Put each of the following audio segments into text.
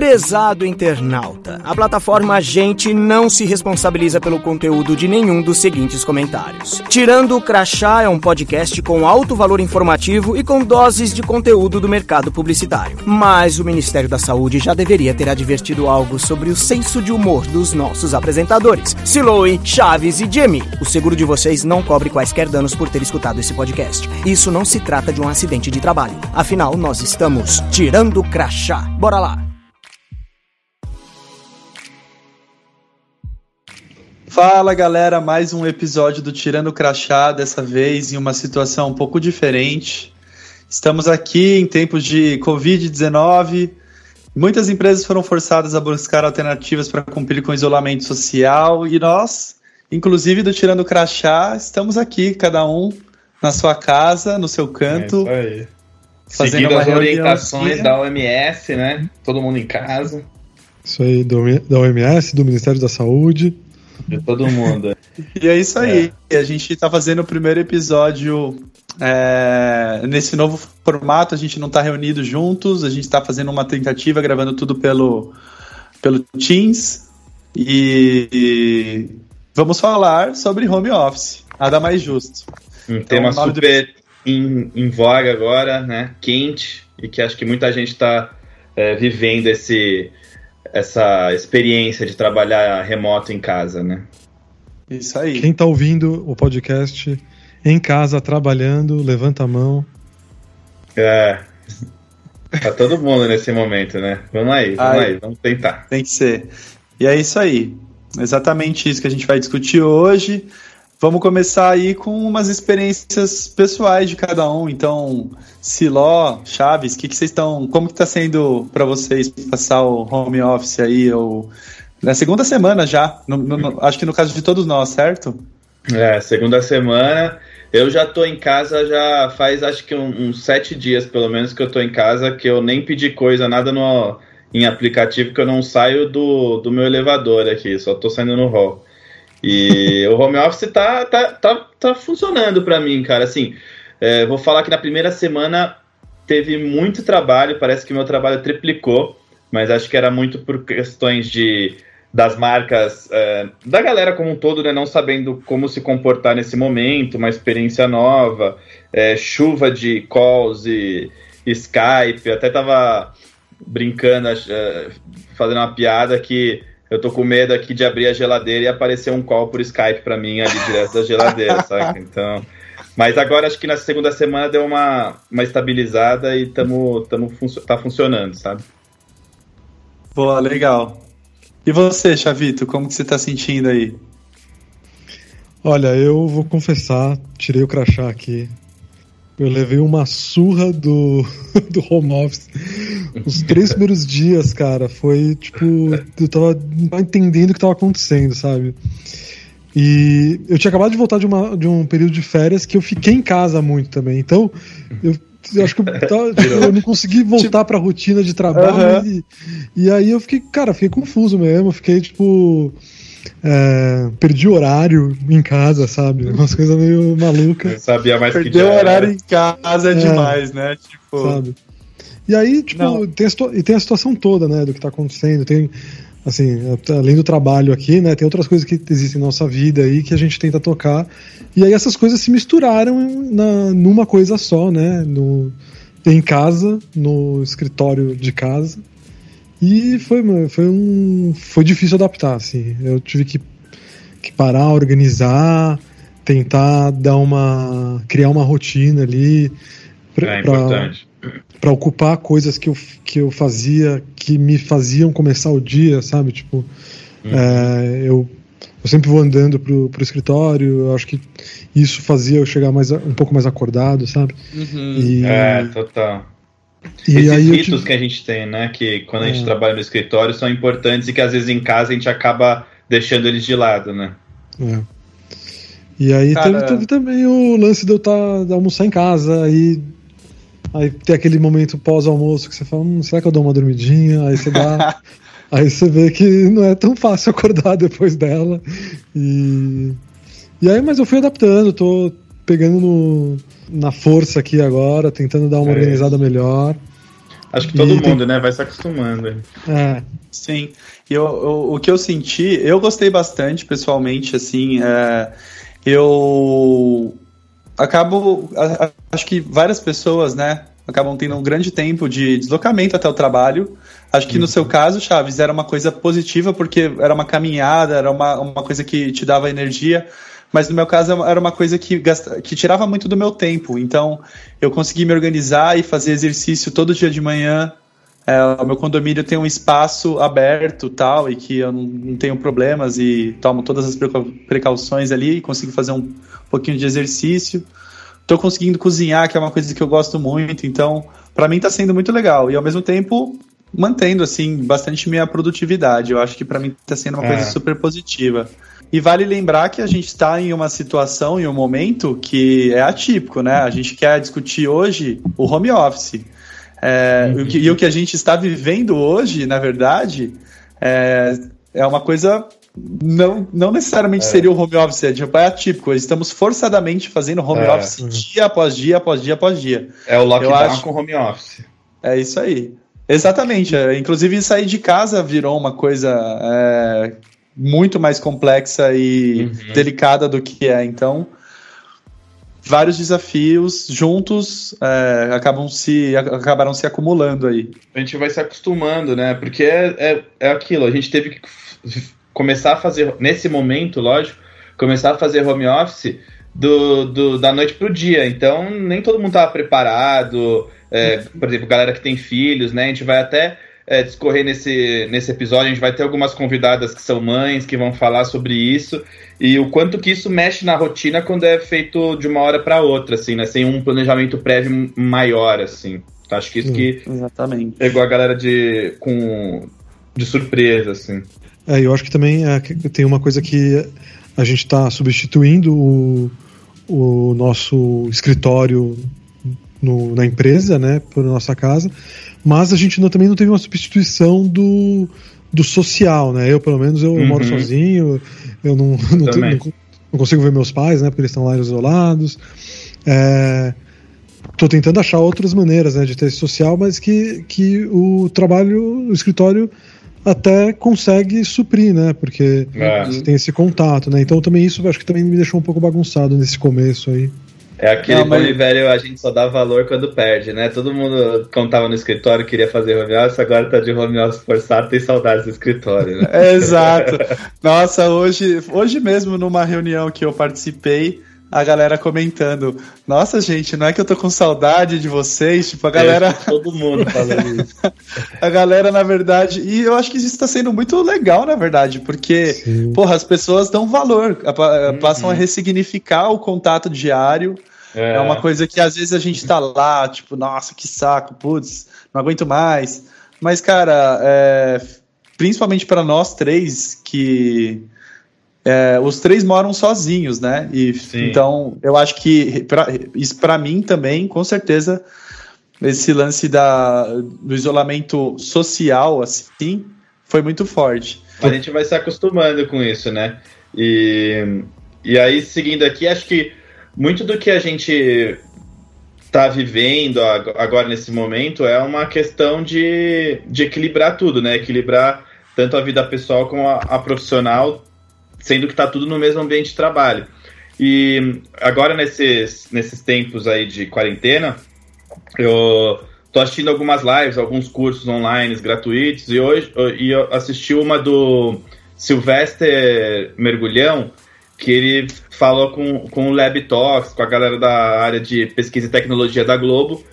Prezado internauta, a plataforma Agente não se responsabiliza pelo conteúdo de nenhum dos seguintes comentários. Tirando o Crachá é um podcast com alto valor informativo e com doses de conteúdo do mercado publicitário. Mas o Ministério da Saúde já deveria ter advertido algo sobre o senso de humor dos nossos apresentadores, Siloe, Chaves e Jimmy. O seguro de vocês não cobre quaisquer danos por ter escutado esse podcast. Isso não se trata de um acidente de trabalho. Afinal, nós estamos tirando o crachá. Bora lá! Fala galera, mais um episódio do Tirando Crachá, dessa vez em uma situação um pouco diferente. Estamos aqui em tempos de Covid-19. Muitas empresas foram forçadas a buscar alternativas para cumprir com o isolamento social e nós, inclusive do Tirando Crachá, estamos aqui, cada um na sua casa, no seu canto. É isso aí. Seguindo as orientações da OMS, né? Todo mundo em casa. Isso aí, da OMS, do Ministério da Saúde. De todo mundo. e é isso aí. É. A gente está fazendo o primeiro episódio é, nesse novo formato. A gente não está reunido juntos. A gente está fazendo uma tentativa, gravando tudo pelo, pelo Teams. E, e vamos falar sobre home office. Nada mais justo. Um então, tema super do... em, em voga agora, né? Quente. E que acho que muita gente está é, vivendo esse essa experiência de trabalhar remoto em casa, né? Isso aí. Quem está ouvindo o podcast em casa, trabalhando, levanta a mão. É. Tá todo mundo nesse momento, né? Vamos aí, vamos aí, aí, vamos tentar. Tem que ser. E é isso aí. Exatamente isso que a gente vai discutir hoje. Vamos começar aí com umas experiências pessoais de cada um. Então, Siló, Chaves, que que vocês estão, como que tá sendo para vocês passar o home office aí ou na segunda semana já? No, no, acho que no caso de todos nós, certo? É, segunda semana. Eu já tô em casa já faz acho que um, uns sete dias pelo menos que eu tô em casa que eu nem pedi coisa nada no em aplicativo que eu não saio do, do meu elevador aqui, só tô saindo no hall. E o home office tá, tá, tá, tá funcionando para mim, cara. Assim, é, vou falar que na primeira semana teve muito trabalho, parece que meu trabalho triplicou, mas acho que era muito por questões de das marcas, é, da galera como um todo, né, não sabendo como se comportar nesse momento, uma experiência nova, é, chuva de calls e Skype, até tava brincando, é, fazendo uma piada que eu tô com medo aqui de abrir a geladeira e aparecer um call por Skype para mim ali direto da geladeira, sabe? Então, mas agora acho que na segunda semana deu uma, uma estabilizada e tamo, tamo tá funcionando, sabe? Boa, legal. E você, Chavito, como que você tá sentindo aí? Olha, eu vou confessar, tirei o crachá aqui. Eu levei uma surra do, do home office. Os três primeiros dias, cara, foi tipo. Eu tava não entendendo o que tava acontecendo, sabe? E eu tinha acabado de voltar de, uma, de um período de férias que eu fiquei em casa muito também. Então, eu, eu acho que eu, tipo, eu, não consegui voltar tipo, pra rotina de trabalho. E, e aí eu fiquei, cara, fiquei confuso mesmo. Fiquei, tipo é, perdi horário em casa, sabe? Umas coisas meio malucas. Eu sabia mais Perder que Perder horário em casa é, é, demais, né? Tipo... Sabe? E aí, tipo, tem a, e tem a situação toda, né, do que tá acontecendo. Tem, assim, além do trabalho aqui, né, tem outras coisas que existem na nossa vida aí que a gente tenta tocar. E aí essas coisas se misturaram na, numa coisa só, né? No, em casa, no escritório de casa. E foi, foi, um, foi difícil adaptar, assim. Eu tive que, que parar, organizar, tentar dar uma. criar uma rotina ali. Pra, é importante. Para ocupar coisas que eu, que eu fazia que me faziam começar o dia, sabe? Tipo, uhum. é, eu, eu sempre vou andando pro, pro escritório, eu acho que isso fazia eu chegar mais, um pouco mais acordado, sabe? Uhum. E, é, total. E Esses aí ritos que a gente tem, né? Que quando a gente é. trabalha no escritório são importantes e que às vezes em casa a gente acaba deixando eles de lado, né? É. E aí teve, teve, também o lance de eu estar tá, almoçar em casa, aí, aí tem aquele momento pós-almoço que você fala, hum, será que eu dou uma dormidinha? Aí você dá. aí você vê que não é tão fácil acordar depois dela. E, e aí, mas eu fui adaptando, tô pegando no na força aqui agora, tentando dar uma é organizada melhor. Acho que todo e mundo, né, vai se acostumando. É. Sim. E eu, eu, o que eu senti, eu gostei bastante, pessoalmente, assim, é, eu acabo, acho que várias pessoas, né, acabam tendo um grande tempo de deslocamento até o trabalho. Acho que no seu caso, Chaves, era uma coisa positiva, porque era uma caminhada, era uma, uma coisa que te dava energia. Mas no meu caso era uma coisa que, gasta, que tirava muito do meu tempo. Então eu consegui me organizar e fazer exercício todo dia de manhã. É, o meu condomínio tem um espaço aberto tal, e que eu não, não tenho problemas e tomo todas as precauções ali e consigo fazer um pouquinho de exercício. Estou conseguindo cozinhar, que é uma coisa que eu gosto muito. Então, para mim está sendo muito legal. E ao mesmo tempo, mantendo assim bastante minha produtividade. Eu acho que para mim está sendo uma é. coisa super positiva. E vale lembrar que a gente está em uma situação, em um momento que é atípico, né? A gente quer discutir hoje o home office. É, uhum. E o que a gente está vivendo hoje, na verdade, é, é uma coisa. Não, não necessariamente é. seria o home office, é, tipo, é atípico. Estamos forçadamente fazendo home é. office dia após dia, após dia, após dia. É o lockdown acho... com home office. É isso aí. Exatamente. É, inclusive, sair de casa virou uma coisa é, muito mais complexa e uhum. delicada do que é. Então, vários desafios juntos é, acabam se, acabaram se acumulando aí. A gente vai se acostumando, né? Porque é, é, é aquilo, a gente teve que começar a fazer, nesse momento, lógico, começar a fazer home office do, do da noite para o dia. Então, nem todo mundo estava preparado. É, por exemplo, galera que tem filhos, né? A gente vai até é, discorrer nesse, nesse episódio. A gente vai ter algumas convidadas que são mães que vão falar sobre isso e o quanto que isso mexe na rotina quando é feito de uma hora para outra, assim, né? Sem um planejamento prévio maior, assim. Então, acho que isso que exatamente. pegou a galera de, com, de surpresa, assim. É, eu acho que também é, tem uma coisa que a gente está substituindo o, o nosso escritório no, na empresa, né, por nossa casa, mas a gente não, também não teve uma substituição do, do social, né? Eu, pelo menos, eu uhum. moro sozinho, eu não, não, tenho, não, não, consigo ver meus pais, né, porque eles estão lá isolados. É, tô tentando achar outras maneiras né, de ter esse social, mas que, que o trabalho, o escritório até consegue suprir, né? Porque é. você tem esse contato, né? Então também isso acho que também me deixou um pouco bagunçado nesse começo aí. É aquele não, mas... velho, a gente só dá valor quando perde, né? Todo mundo, quando tava no escritório, queria fazer home office, agora tá de home office forçado, tem saudades do escritório, né? É, exato. Nossa, hoje, hoje mesmo, numa reunião que eu participei, a galera comentando: Nossa, gente, não é que eu tô com saudade de vocês? Tipo, a galera. É, todo mundo falando isso. a galera, na verdade. E eu acho que isso tá sendo muito legal, na verdade, porque, Sim. porra, as pessoas dão valor, passam uhum. a ressignificar o contato diário. É. é. uma coisa que às vezes a gente tá lá, tipo, nossa, que saco, putz, não aguento mais. Mas, cara, é, principalmente para nós três, que é, os três moram sozinhos, né? E, então, eu acho que pra, isso para mim também, com certeza, esse lance da, do isolamento social, assim, foi muito forte. A gente vai se acostumando com isso, né? E, e aí, seguindo aqui, acho que muito do que a gente está vivendo agora nesse momento é uma questão de, de equilibrar tudo, né? Equilibrar tanto a vida pessoal como a, a profissional, sendo que está tudo no mesmo ambiente de trabalho. E agora nesses, nesses tempos aí de quarentena, eu tô assistindo algumas lives, alguns cursos online gratuitos e hoje e eu assisti uma do Sylvester Mergulhão, que ele falou com, com o Lab Talks, com a galera da área de pesquisa e tecnologia da Globo,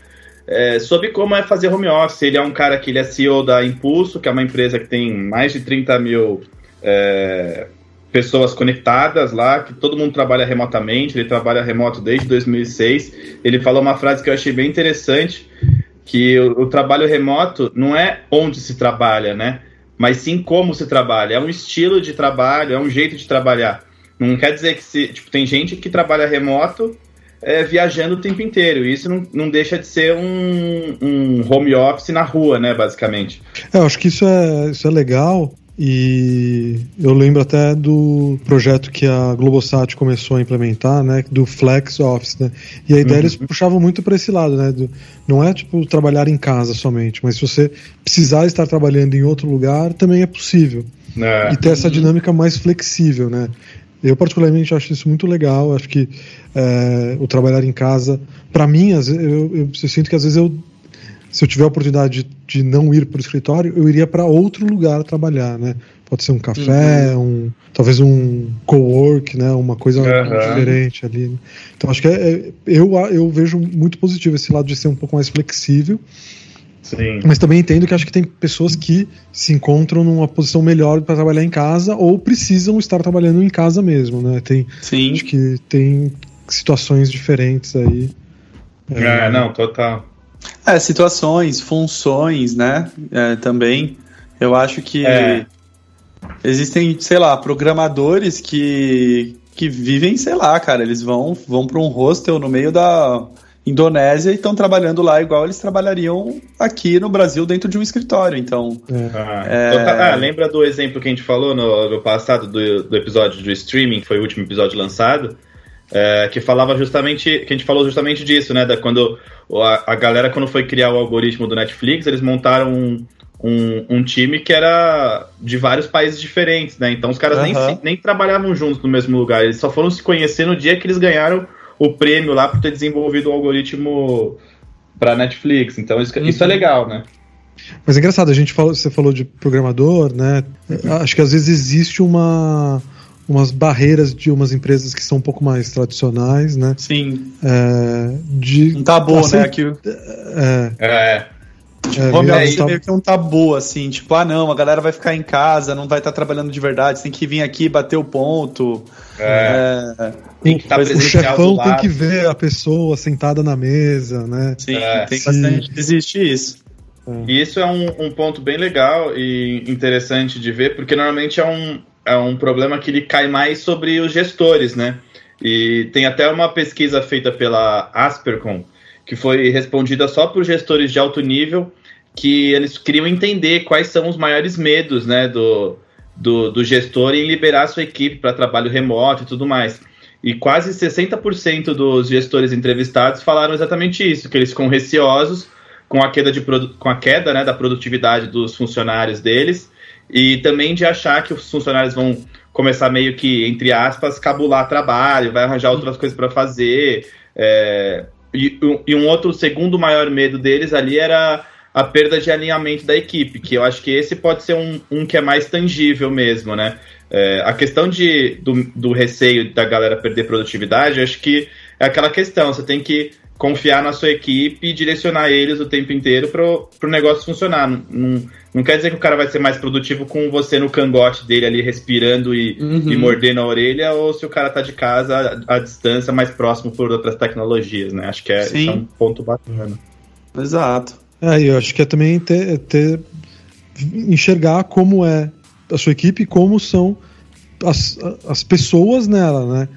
é, sobre como é fazer home office. Ele é um cara que ele é CEO da Impulso, que é uma empresa que tem mais de 30 mil é, pessoas conectadas lá, que todo mundo trabalha remotamente, ele trabalha remoto desde 2006. Ele falou uma frase que eu achei bem interessante, que o, o trabalho remoto não é onde se trabalha, né? Mas sim como se trabalha. É um estilo de trabalho, é um jeito de trabalhar. Não quer dizer que se. Tipo, tem gente que trabalha remoto é, viajando o tempo inteiro. E isso não, não deixa de ser um, um home office na rua, né, basicamente. É, eu acho que isso é, isso é legal, E eu lembro até do projeto que a Globosat começou a implementar, né, do Flex Office, né? E a ideia uhum. eles puxavam muito para esse lado, né? Do, não é tipo trabalhar em casa somente, mas se você precisar estar trabalhando em outro lugar, também é possível. É. E ter essa dinâmica mais flexível, né? Eu particularmente acho isso muito legal. Acho que é, o trabalhar em casa, para mim, eu, eu, eu, sinto que às vezes eu se eu tiver a oportunidade de, de não ir para o escritório, eu iria para outro lugar trabalhar, né? Pode ser um café, uhum. um, talvez um co-work, né? Uma coisa uhum. diferente ali. Né? Então acho que é, é, eu, eu vejo muito positivo esse lado de ser um pouco mais flexível. Sim. Mas também entendo que acho que tem pessoas que se encontram numa posição melhor para trabalhar em casa ou precisam estar trabalhando em casa mesmo, né? Tem, Sim. Acho que tem situações diferentes aí. É, é não, total. É, situações, funções, né? É, também. Eu acho que é. existem, sei lá, programadores que, que vivem, sei lá, cara, eles vão, vão para um hostel no meio da Indonésia e estão trabalhando lá igual eles trabalhariam aqui no Brasil dentro de um escritório. Então. É. Ah, é... Então tá, ah, lembra do exemplo que a gente falou no, no passado do, do episódio do streaming, que foi o último episódio lançado? É, que falava justamente, que a gente falou justamente disso, né? Da, quando a, a, galera, quando foi criar o algoritmo do Netflix, eles montaram um, um, um time que era de vários países diferentes, né? Então os caras uhum. nem, nem trabalhavam juntos no mesmo lugar, eles só foram se conhecer no dia que eles ganharam o prêmio lá por ter desenvolvido o algoritmo para Netflix. Então isso, isso é legal, né? Mas é engraçado, a gente falou, você falou de programador, né? Acho que às vezes existe uma umas barreiras de umas empresas que são um pouco mais tradicionais, né? Sim. É, de, um tabu, assim, né? Aqui, é. é. Tipo, home office é meio que um tabu, assim, tipo, ah não, a galera vai ficar em casa, não vai estar trabalhando de verdade, tem que vir aqui bater o ponto. É. é tem que tá o chefão tem que ver a pessoa sentada na mesa, né? Sim, é. tem bastante. Existe isso. E isso é um, um ponto bem legal e interessante de ver, porque normalmente é um, é um problema que ele cai mais sobre os gestores, né? E tem até uma pesquisa feita pela Aspercom, que foi respondida só por gestores de alto nível, que eles queriam entender quais são os maiores medos, né, do, do, do gestor em liberar sua equipe para trabalho remoto e tudo mais. E quase 60% dos gestores entrevistados falaram exatamente isso, que eles ficam receosos com a queda, de, com a queda né, da produtividade dos funcionários deles e também de achar que os funcionários vão começar meio que, entre aspas, cabular trabalho, vai arranjar outras coisas para fazer. É, e, e, um outro segundo maior medo deles ali era a perda de alinhamento da equipe, que eu acho que esse pode ser um, um que é mais tangível mesmo, né? É, a questão de, do, do receio da galera perder produtividade, acho que é aquela questão, você tem que confiar na sua equipe e direcionar eles o tempo inteiro para o negócio funcionar. Não, não, não, quer dizer que o cara vai ser mais produtivo com você no cangote dele ali respirando e, uhum. e mordendo a orelha, ou se o cara tá de casa à, à, distância, mais próximo por outras tecnologias, né? Acho que é, é um ponto bacana. Exato. É, eu acho que é também ter, ter enxergar como é a sua equipe, como são as, as pessoas nela, né?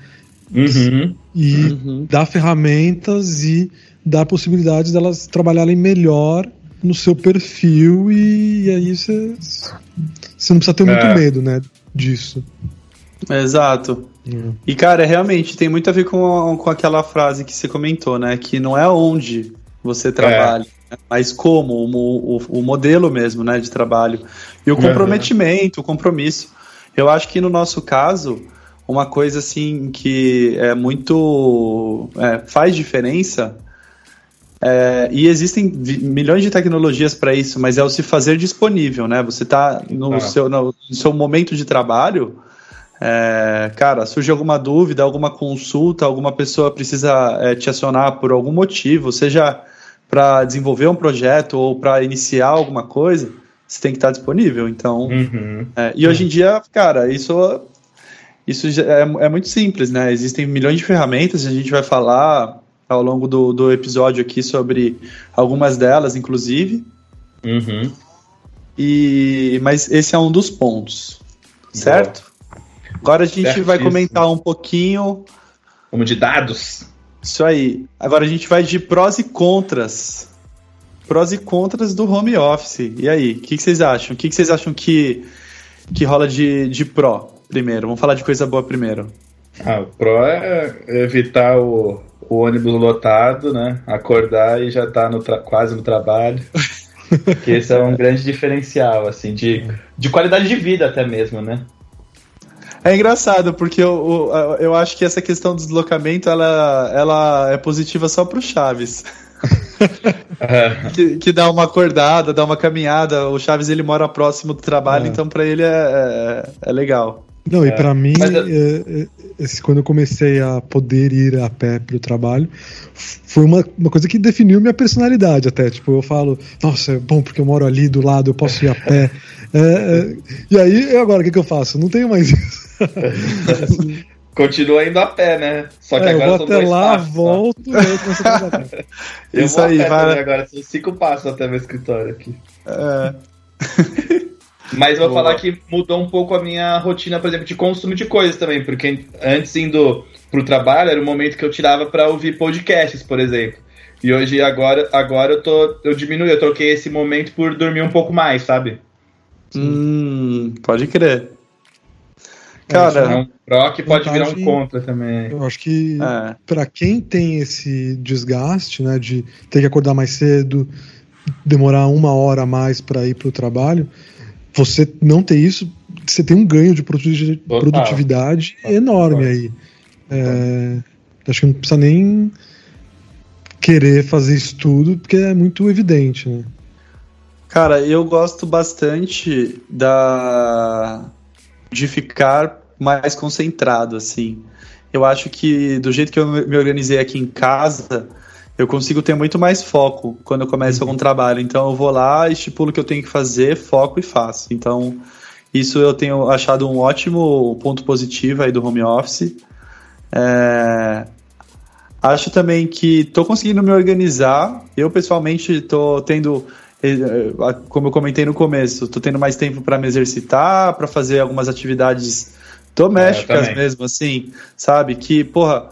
Uhum. E uhum. dar ferramentas e dar possibilidades delas trabalharem melhor no seu perfil e, e aí você, você não precisa ter muito é. medo, né, disso. Exato. Uhum. E, cara, realmente tem muito a ver com, com aquela frase que você comentou, né? Que não é onde você trabalha, é. mas como, o, o, o, modelo mesmo, né, de trabalho. E o comprometimento, o compromisso. Eu acho que no nosso caso, uma coisa assim que é muito é, faz diferença é, e existem milhões de tecnologias para isso, mas é o se fazer disponível, né? Você está no, ah. seu, no, no, seu momento de trabalho, é, cara, surge alguma dúvida, alguma consulta, alguma pessoa precisa é, te acionar por algum motivo, seja para desenvolver um projeto ou para iniciar alguma coisa, você tem que estar disponível. Então, uhum. É, e hoje em dia, cara, isso isso é, é, muito simples, né? Existem milhões de ferramentas, a gente vai falar ao longo do, do episódio aqui sobre algumas delas, inclusive. Uhum. E, mas esse é um dos pontos, certo? Boa. Agora a gente vai comentar um pouquinho. Como de dados. Isso aí. Agora a gente vai de prós e contras. Prós e contras do home office. E aí, o que, que, vocês acham? O que, que vocês acham que que rola de, de pró primeiro? Vamos falar de coisa boa primeiro. Ah, o pró é evitar o, o ônibus lotado, né? Acordar e já tá no quase no trabalho. que esse é um grande diferencial, assim, de, de qualidade de vida até mesmo, né? É engraçado, porque eu, eu, eu acho que essa questão do deslocamento ela, ela é positiva só pro Chaves. Que, que, dá uma acordada, dá uma caminhada. O Chaves ele mora próximo do trabalho, é. então para ele é, é, é, legal. Não, e para mim, é, é, quando eu comecei a poder ir a pé pro trabalho, foi uma, uma coisa que definiu minha personalidade até. Tipo, eu falo, nossa, é bom porque eu moro ali do lado, eu posso ir a pé. e aí, agora, o que, que eu faço? Não tenho mais isso. Continua indo a pé, né? Só que é, agora eu vou até lá, passos, volto e a Eu Isso vou aí, a pé vai... agora, são cinco passos até meu escritório aqui. É. Mas eu vou Boa. falar que mudou um pouco a minha rotina, por exemplo, de consumo de coisas também, porque antes indo pro trabalho era o momento que eu tirava para ouvir podcasts, por exemplo. E hoje agora, agora eu tô eu diminui, eu troquei esse momento por dormir um pouco mais, sabe? Hum, pode crer. Cara, é um pró que pode virar um contra também. Eu acho que é. para quem tem esse desgaste, né, de ter que acordar mais cedo, demorar uma hora a mais para ir para o trabalho, você não ter isso, você tem um ganho de produtividade Total. enorme Total. aí. É, acho que não precisa nem querer fazer isso tudo, porque é muito evidente, né? Cara, eu gosto bastante da de ficar mais concentrado, assim. Eu acho que do jeito que eu me organizei aqui em casa, eu consigo ter muito mais foco quando eu começo algum trabalho. Então eu vou lá, estipulo o que eu tenho que fazer, foco e faço. Então isso eu tenho achado um ótimo ponto positivo aí do home office. É... Acho também que estou conseguindo me organizar. Eu pessoalmente estou tendo eh, como eu comentei no começo, estou tendo mais tempo para me exercitar, para fazer algumas atividades domésticas é, mesmo, assim, sabe? Que, porra,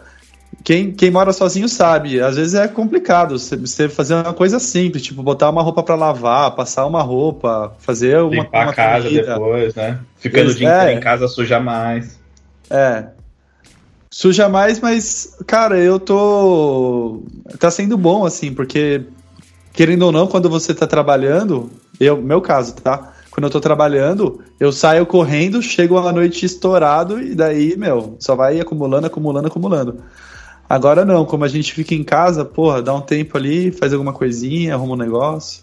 quem, quem mora sozinho sabe, às vezes é complicado você fazer uma coisa simples, tipo botar uma roupa para lavar, passar uma roupa, fazer uma, Limpar uma a casa comida. depois, né? Ficando o dia é, inteiro em casa suja mais. É. Suja mais, mas, cara, eu tô. Tá sendo bom, assim, porque, querendo ou não, quando você tá trabalhando, eu, meu caso, tá? quando eu tô trabalhando, eu saio correndo, chego à noite estourado e daí, meu, só vai acumulando, acumulando, acumulando. Agora não, como a gente fica em casa, porra, dá um tempo ali, faz alguma coisinha, arruma um negócio.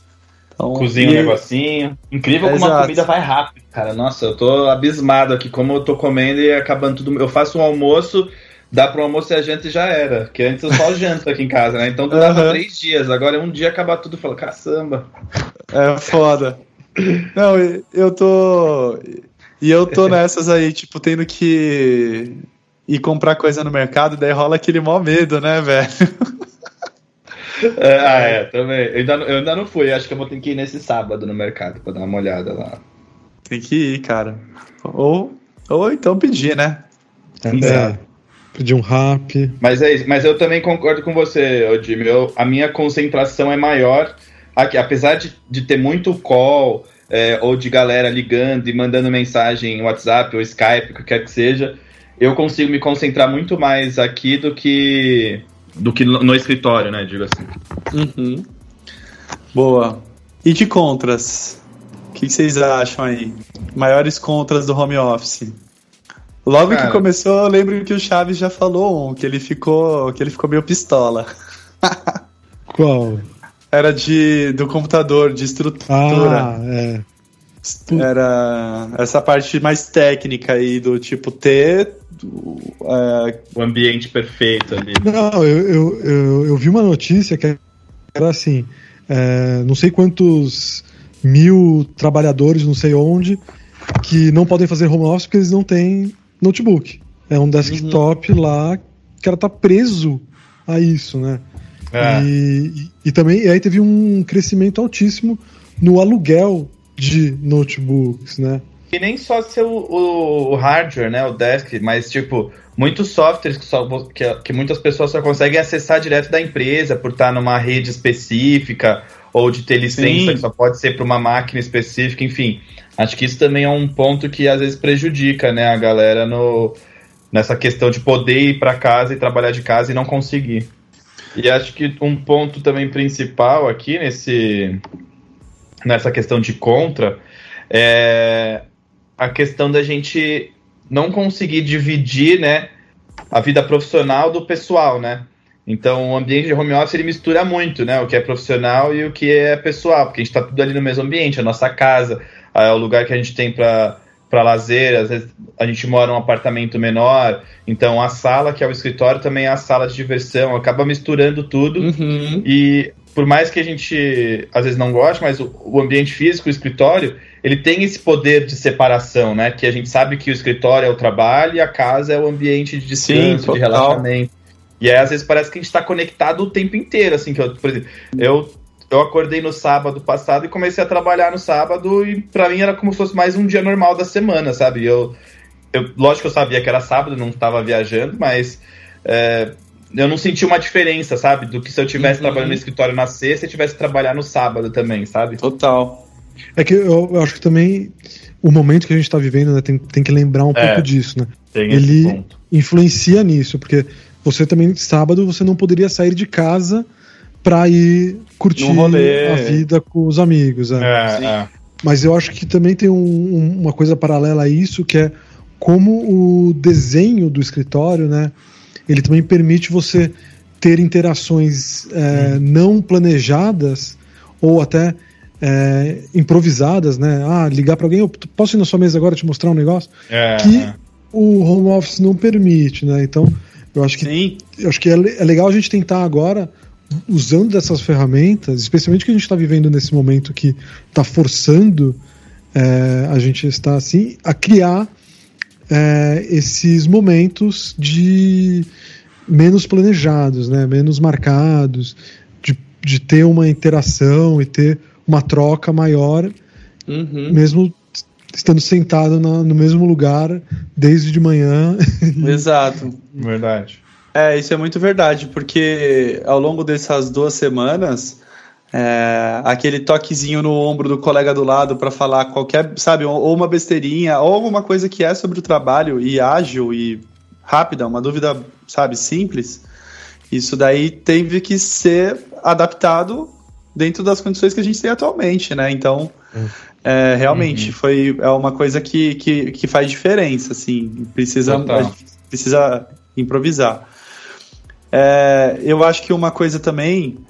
Então, Cozinha e... um negocinho. Incrível como a comida vai rápido, cara. Nossa, eu tô abismado aqui, como eu tô comendo e acabando tudo. Eu faço um almoço, dá pro almoço e a janta já era. Que antes eu só janto aqui em casa, né? Então durava uhum. três dias. Agora é um dia acabar tudo e falo, caçamba. É foda. Não, eu tô. E eu tô nessas aí, tipo, tendo que ir comprar coisa no mercado, daí rola aquele mó medo, né, velho? É, ah, é, também. Eu ainda, eu ainda não fui, acho que eu vou ter que ir nesse sábado no mercado pra dar uma olhada lá. Tem que ir, cara. Ou, ou então pedir, né? É. Pedir um rap. Mas é isso, mas eu também concordo com você, Jimmy. Eu, a minha concentração é maior aqui, apesar de, de ter muito call é, ou de galera ligando e mandando mensagem em WhatsApp ou Skype, o que quer que seja, eu consigo me concentrar muito mais aqui do que do que no escritório, né? Digo assim. Uhum. Boa. E de contras? O que vocês acham aí? Maiores contras do home office? Logo Cara, que começou, eu lembro que o Chaves já falou um, que ele ficou, que ele ficou meio pistola. Qual? Era de do computador, de estrutura. Ah, é. Era essa parte mais técnica aí do tipo ter é... o ambiente perfeito ali. Não, eu, eu, eu, eu vi uma notícia que era assim: é, não sei quantos mil trabalhadores, não sei onde, que não podem fazer home office porque eles não têm notebook. É um desktop uhum. lá que ela tá preso a isso, né? É. E, e, também e aí teve um crescimento altíssimo no aluguel de notebooks, né? E nem só ser o, o, hardware, né, o desk, mas tipo muitos softwares que, só, que, que muitas pessoas só conseguem acessar direto da empresa por estar numa rede específica ou de ter licença Sim. que só pode ser para uma máquina específica, enfim. Acho que isso também é um ponto que às vezes prejudica, né, a galera no, nessa questão de poder ir para casa e trabalhar de casa e não conseguir. E acho que um ponto também principal aqui nesse nessa questão de contra é a questão da gente não conseguir dividir, né, a vida profissional do pessoal, né? Então, o ambiente de home office ele mistura muito, né? O que é profissional e o que é pessoal, porque a gente está tudo ali no mesmo ambiente, a nossa casa, é o lugar que a gente tem para para lazer, às vezes a gente mora num apartamento menor, então a sala, que é o escritório, também é a sala de diversão, acaba misturando tudo. Uhum. E por mais que a gente às vezes não goste, mas o, o, ambiente físico, o escritório, ele tem esse poder de separação, né? Que a gente sabe que o escritório é o trabalho e a casa é o ambiente de descanso, Sim, de relaxamento. E aí, às vezes, parece que a gente está conectado o tempo inteiro, assim, que eu, por exemplo, eu eu acordei no sábado passado e comecei a trabalhar no sábado e para mim era como se fosse mais um dia normal da semana, sabe? Eu, eu lógico que eu sabia que era sábado, não estava viajando, mas é, eu não senti uma diferença, sabe? Do que se eu tivesse uhum. trabalhando no escritório na sexta e tivesse trabalhar no sábado também, sabe? Total. É que eu, eu acho que também o momento que a gente está vivendo né, tem, tem que lembrar um é, pouco disso, né? Ele influencia nisso, porque você também, sábado, você não poderia sair de casa para ir curtir a vida com os amigos. É. É, é. Mas eu acho que também tem um, uma coisa paralela a isso, que é como o desenho do escritório, né? Ele também permite você ter interações é, hum. não planejadas ou até é, improvisadas, né? Ah, ligar para alguém, eu posso ir na sua mesa agora te mostrar um negócio é, que é. o home office não permite, né? Então, eu acho que Sim. eu acho que é, é legal a gente tentar agora usando dessas ferramentas, especialmente que a gente está vivendo nesse momento que está forçando é, a gente está assim a criar é, esses momentos de menos planejados, né, menos marcados, de, de ter uma interação e ter uma troca maior, uhum. mesmo estando sentado na, no mesmo lugar desde de manhã. Exato. Verdade. É, isso é muito verdade, porque ao longo dessas duas semanas, é, aquele toquezinho no ombro do colega do lado para falar qualquer, sabe, ou uma besteirinha, ou alguma coisa que é sobre o trabalho e ágil e rápida, uma dúvida, sabe, simples, isso daí teve que ser adaptado dentro das condições que a gente tem atualmente, né? Então, é, realmente, uhum. foi é uma coisa que, que, que faz diferença, assim, precisa, precisa improvisar. É, eu acho que uma coisa também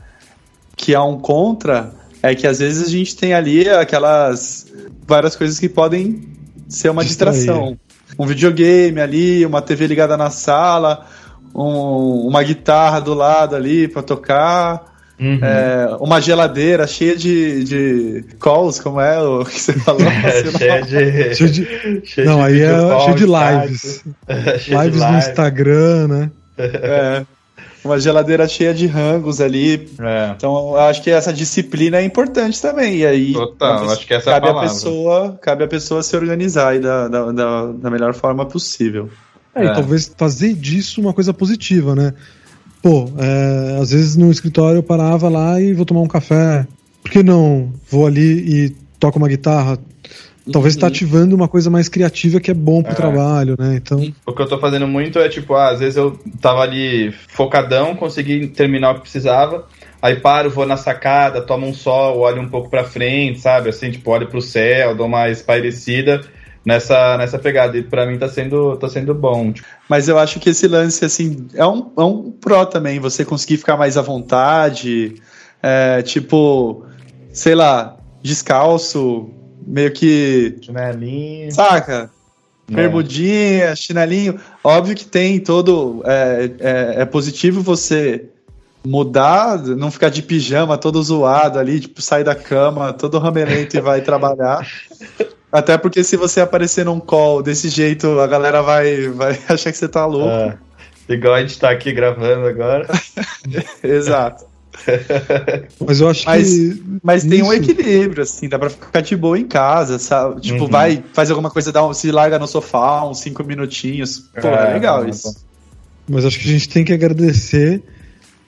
que há um contra é que às vezes a gente tem ali aquelas várias coisas que podem ser uma distração. Um videogame ali, uma TV ligada na sala, um, uma guitarra do lado ali para tocar. Uhum. É, uma geladeira cheia de, de calls, como é o que você falou? É, cheia de, cheia de, cheia Não, de aí é cheio de lives. lives no Instagram, né? É uma geladeira cheia de rangos ali. É. Então, eu acho que essa disciplina é importante também. E aí, Total, acho que essa cabe é a, a pessoa, cabe a pessoa se organizar da, da, da, da melhor forma possível. É, é. E talvez fazer disso uma coisa positiva, né? Pô, é, às vezes no escritório eu parava lá e vou tomar um café. Por que não? Vou ali e toco uma guitarra, Talvez está uhum. ativando uma coisa mais criativa que é bom pro é. trabalho, né? Então. O que eu tô fazendo muito é tipo, ah, às vezes eu tava ali focadão, consegui terminar o que precisava. Aí paro, vou na sacada, tomo um sol, olho um pouco pra frente, sabe? Assim, tipo, olho pro céu, dou uma espairecida nessa, nessa pegada. E pra mim tá sendo, tá sendo bom. Tipo. Mas eu acho que esse lance, assim, é um, é um pró também, você conseguir ficar mais à vontade. É, tipo, sei lá, descalço, meio que. Chinelinho. Saca? É. Bermudinha, chinelinho. Óbvio que tem todo. É, é, é, positivo você mudar, não ficar de pijama todo zoado ali, tipo, sair da cama todo ramelento e vai trabalhar. Até porque se você aparecer num call desse jeito, a galera vai, vai achar que você tá louco. É, igual a gente tá aqui gravando agora. Exato. Mas eu acho mas, que. Mas tem um equilíbrio, assim, dá pra ficar de boa em casa, sabe? Tipo, uhum. vai, faz alguma coisa, dá um, se larga no sofá uns cinco minutinhos. Pô, é, é legal isso. Mas acho que a gente tem que agradecer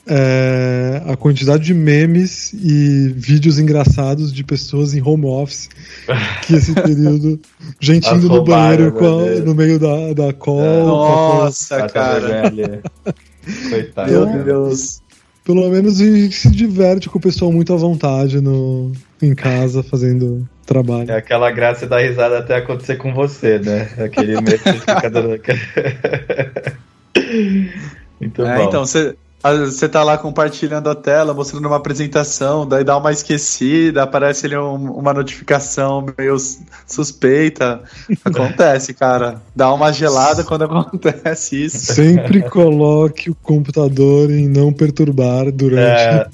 é, a quantidade de memes e vídeos engraçados de pessoas em home office que esse período, gente indo no banheiro a, no meio da, da call. É. Nossa, cara. Coitado. Meu Deus. Pelo menos a gente se diverte com o pessoal muito à vontade no, em casa fazendo trabalho. É aquela graça da risada até acontecer com você, né? Aquele medo que fica dando. Muito é, bom. Então, você você tá lá compartilhando a tela, mostrando uma apresentação, daí dá uma esquecida, aparece ali um, uma notificação meio suspeita. Acontece, cara. Dá uma gelada quando acontece isso. Sempre coloque o computador em não perturbar durante é.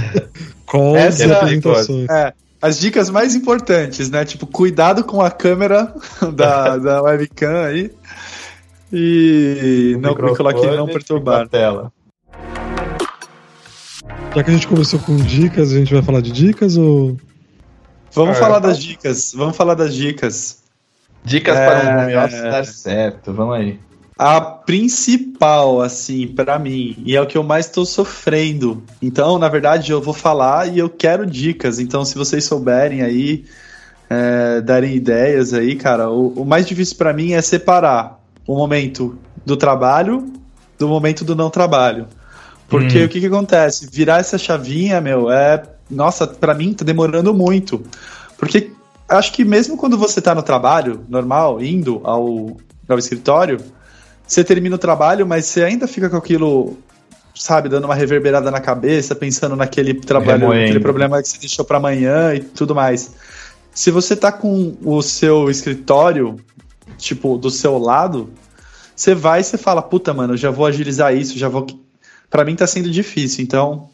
calls e apresentações. É, as dicas mais importantes, né? Tipo, cuidado com a câmera da, da webcam aí. E o não coloque não perturbar. Tela. Já que a gente começou com dicas, a gente vai falar de dicas ou. Vamos é, falar das dicas. Vamos falar das dicas. Dicas é... para um office dar certo. Vamos aí. A principal, assim, para mim, e é o que eu mais estou sofrendo. Então, na verdade, eu vou falar e eu quero dicas. Então, se vocês souberem aí, é, darem ideias aí, cara, o, o mais difícil para mim é separar o momento do trabalho do momento do não trabalho. Porque hum. o que, que acontece? Virar essa chavinha, meu, é. Nossa, para mim tá demorando muito. Porque acho que mesmo quando você tá no trabalho normal, indo ao, ao escritório, você termina o trabalho, mas você ainda fica com aquilo, sabe, dando uma reverberada na cabeça, pensando naquele trabalho, Remoendo. naquele problema que você deixou para amanhã e tudo mais. Se você tá com o seu escritório, tipo, do seu lado, você vai e você fala, puta, mano, já vou agilizar isso, já vou. Pra mim tá sendo difícil, então.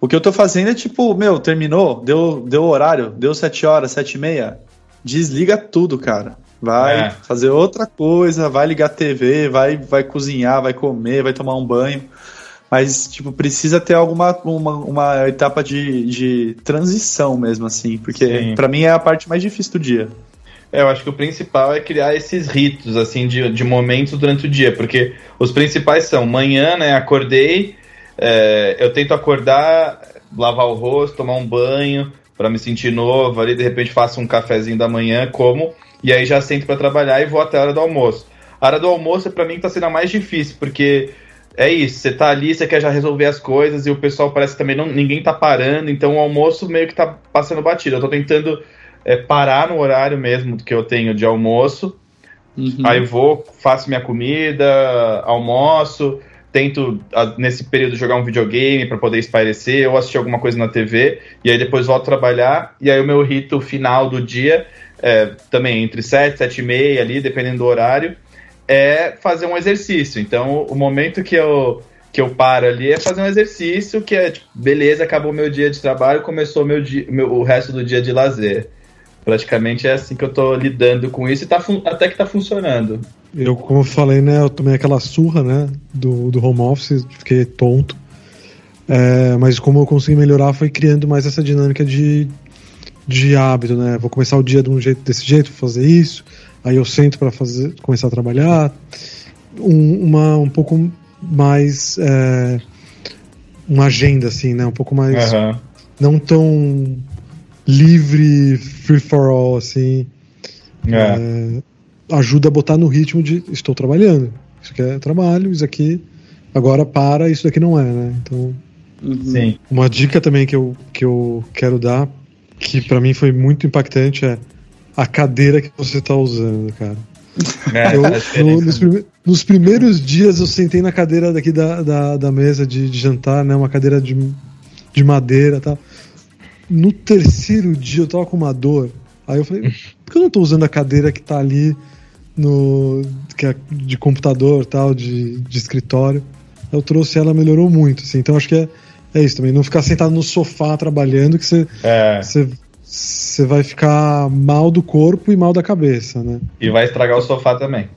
O que eu tô fazendo é tipo, meu, terminou, deu, deu horário, deu sete horas, sete e meia. Desliga tudo, cara. Vai é. fazer outra coisa, vai ligar a TV, vai, vai cozinhar, vai comer, vai tomar um banho. Mas, tipo, precisa ter alguma uma, uma etapa de, de transição mesmo, assim. Porque para mim é a parte mais difícil do dia. Eu acho que o principal é criar esses ritos, assim, de, de momentos durante o dia, porque os principais são manhã, né? Acordei, é, eu tento acordar, lavar o rosto, tomar um banho para me sentir novo, ali de repente faço um cafezinho da manhã, como, e aí já sento para trabalhar e vou até a hora do almoço. A hora do almoço, para mim, tá sendo a mais difícil, porque é isso, você tá ali, você quer já resolver as coisas e o pessoal parece que também não, ninguém tá parando, então o almoço meio que tá passando batido. Eu tô tentando é, parar no horário mesmo que eu tenho de almoço. Uhum. Aí vou, faço minha comida, almoço, tento nesse período jogar um videogame para poder espairecer ou assistir alguma coisa na TV, e aí depois volto trabalhar, e aí o meu rito final do dia, é, também entre 7, 7 e meia ali, dependendo do horário, é fazer um exercício. Então, o momento que eu que eu paro ali é fazer um exercício que é tipo, beleza, acabou meu dia de trabalho, começou meu dia, meu, o resto do dia de lazer. Praticamente é assim que eu tô lidando com isso e tá até que tá funcionando. Eu, como eu falei, né, eu tomei aquela surra, né, do, do home office, fiquei tonto. É, mas como eu consegui melhorar foi criando mais essa dinâmica de, de hábito, né? Vou começar o dia de um jeito desse jeito, fazer isso, aí eu sento para fazer, começar a trabalhar, um, uma um pouco mais é, uma agenda assim, né? Um pouco mais uhum. não tão livre, free for all, assim. É. É, ajuda a botar no ritmo de estou trabalhando. Isso aqui é trabalho, isso aqui agora para, isso daqui não é, né? Então. Sim. Uma dica também que eu, que eu quero dar, que para mim foi muito impactante, é a cadeira que você tá usando, cara. É, eu, no, nos, prime nos, primeiros dias eu sentei na cadeira daqui da, da, da mesa de, de, jantar, né? Uma cadeira de, de madeira e tal no terceiro dia eu tava com uma dor. Aí eu falei, por que eu não tô usando a cadeira que tá ali no. que é de computador tal, de, de escritório? Eu trouxe ela, melhorou muito. Assim. Então acho que é, é isso também. Não ficar sentado no sofá trabalhando, que você. É. Você vai ficar mal do corpo e mal da cabeça, né? E vai estragar o sofá também.